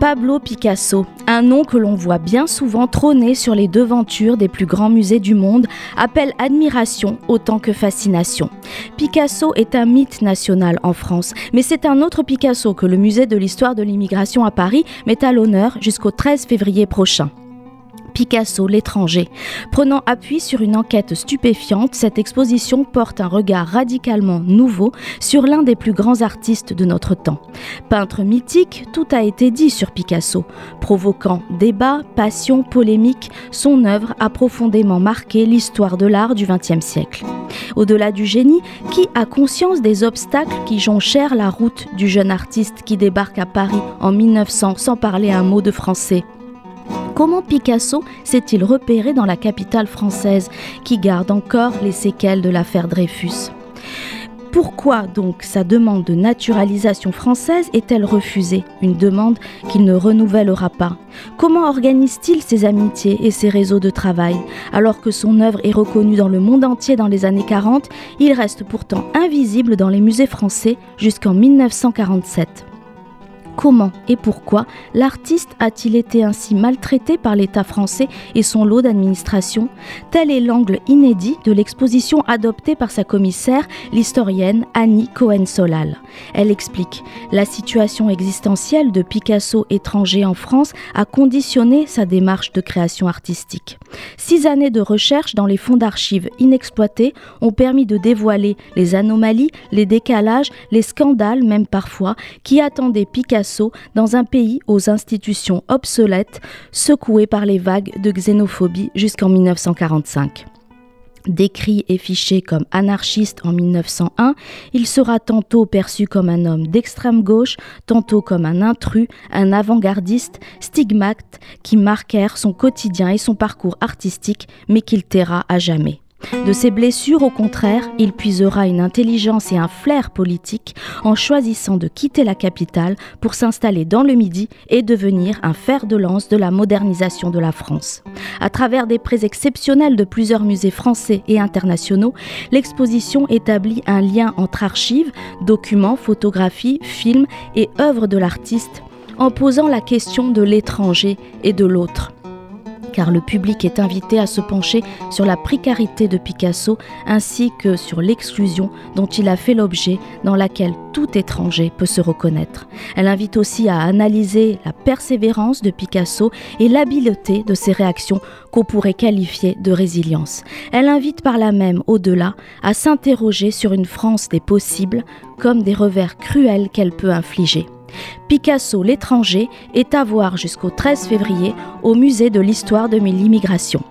Pablo Picasso, un nom que l'on voit bien souvent trôner sur les devantures des plus grands musées du monde, appelle admiration autant que fascination. Picasso est un mythe national en France, mais c'est un autre Picasso que le musée de l'histoire de l'immigration à Paris met à l'honneur jusqu'au 13 février prochain. Picasso, l'étranger. Prenant appui sur une enquête stupéfiante, cette exposition porte un regard radicalement nouveau sur l'un des plus grands artistes de notre temps. Peintre mythique, tout a été dit sur Picasso. Provoquant débat, passion, polémique, son œuvre a profondément marqué l'histoire de l'art du XXe siècle. Au-delà du génie, qui a conscience des obstacles qui jonchèrent la route du jeune artiste qui débarque à Paris en 1900 sans parler un mot de français? Comment Picasso s'est-il repéré dans la capitale française qui garde encore les séquelles de l'affaire Dreyfus. Pourquoi donc sa demande de naturalisation française est-elle refusée Une demande qu'il ne renouvellera pas? Comment organise-t-il ses amitiés et ses réseaux de travail? Alors que son œuvre est reconnue dans le monde entier dans les années 40, il reste pourtant invisible dans les musées français jusqu'en 1947 comment et pourquoi l'artiste a-t-il été ainsi maltraité par l'État français et son lot d'administration? Tel est l'angle inédit de l'exposition adoptée par sa commissaire, l'historienne Annie Cohen-Solal. Elle explique La situation existentielle de Picasso étranger en France a conditionné sa démarche de création artistique. Six années de recherche dans les fonds d'archives inexploités ont permis de dévoiler les anomalies, les décalages, les scandales même parfois, qui attendaient Picasso dans un pays aux institutions obsolètes, secoué par les vagues de xénophobie jusqu'en 1945. Décrit et fiché comme anarchiste en 1901, il sera tantôt perçu comme un homme d'extrême gauche, tantôt comme un intrus, un avant-gardiste, stigmate qui marquèrent son quotidien et son parcours artistique, mais qu'il taira à jamais. De ses blessures, au contraire, il puisera une intelligence et un flair politique en choisissant de quitter la capitale pour s'installer dans le Midi et devenir un fer de lance de la modernisation de la France. À travers des prêts exceptionnels de plusieurs musées français et internationaux, l'exposition établit un lien entre archives, documents, photographies, films et œuvres de l'artiste en posant la question de l'étranger et de l'autre car le public est invité à se pencher sur la précarité de Picasso ainsi que sur l'exclusion dont il a fait l'objet dans laquelle tout étranger peut se reconnaître. Elle invite aussi à analyser la persévérance de Picasso et l'habileté de ses réactions qu'on pourrait qualifier de résilience. Elle invite par là même, au-delà, à s'interroger sur une France des possibles comme des revers cruels qu'elle peut infliger. Picasso l'étranger est à voir jusqu'au 13 février au musée de l'histoire de l'immigration.